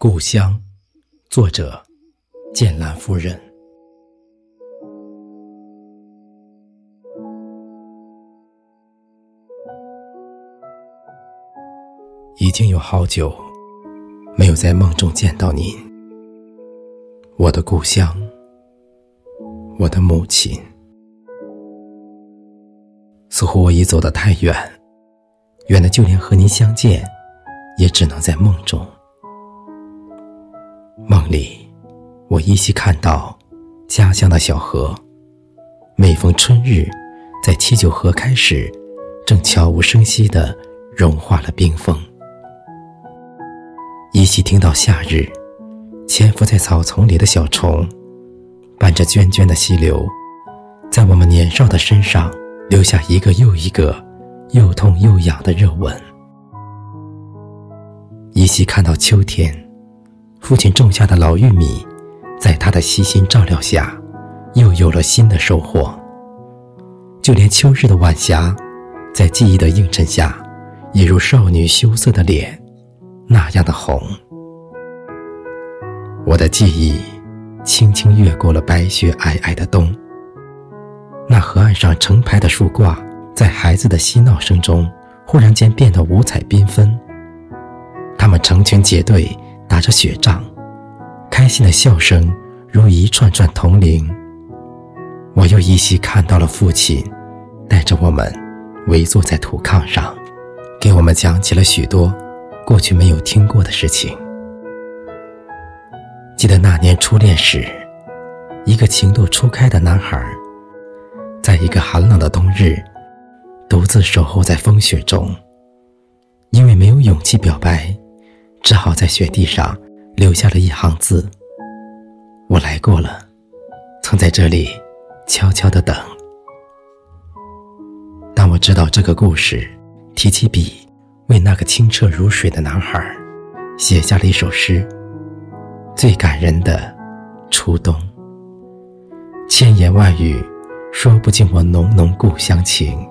故乡，作者：剑兰夫人。已经有好久没有在梦中见到您，我的故乡，我的母亲。似乎我已走得太远，远的就连和您相见，也只能在梦中。梦里，我依稀看到家乡的小河，每逢春日，在七九河开时，正悄无声息地融化了冰封。依稀听到夏日，潜伏在草丛里的小虫，伴着涓涓的溪流，在我们年少的身上留下一个又一个又痛又痒的热吻。依稀看到秋天。父亲种下的老玉米，在他的悉心照料下，又有了新的收获。就连秋日的晚霞，在记忆的映衬下，也如少女羞涩的脸，那样的红。我的记忆轻轻越过了白雪皑皑的冬。那河岸上成排的树挂，在孩子的嬉闹声中，忽然间变得五彩缤纷。他们成群结队。打着雪仗，开心的笑声如一串串铜铃。我又依稀看到了父亲，带着我们围坐在土炕上，给我们讲起了许多过去没有听过的事情。记得那年初恋时，一个情窦初开的男孩，在一个寒冷的冬日，独自守候在风雪中，因为没有勇气表白。只好在雪地上留下了一行字：“我来过了，曾在这里悄悄的等。”当我知道这个故事，提起笔，为那个清澈如水的男孩写下了一首诗，最感人的初冬。千言万语说不尽我浓浓故乡情，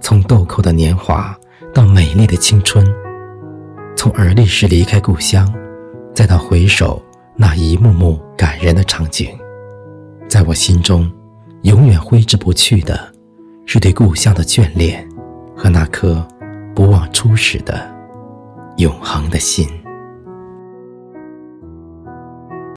从豆蔻的年华到美丽的青春。从而立时离开故乡，再到回首那一幕幕感人的场景，在我心中，永远挥之不去的，是对故乡的眷恋和那颗不忘初始的永恒的心。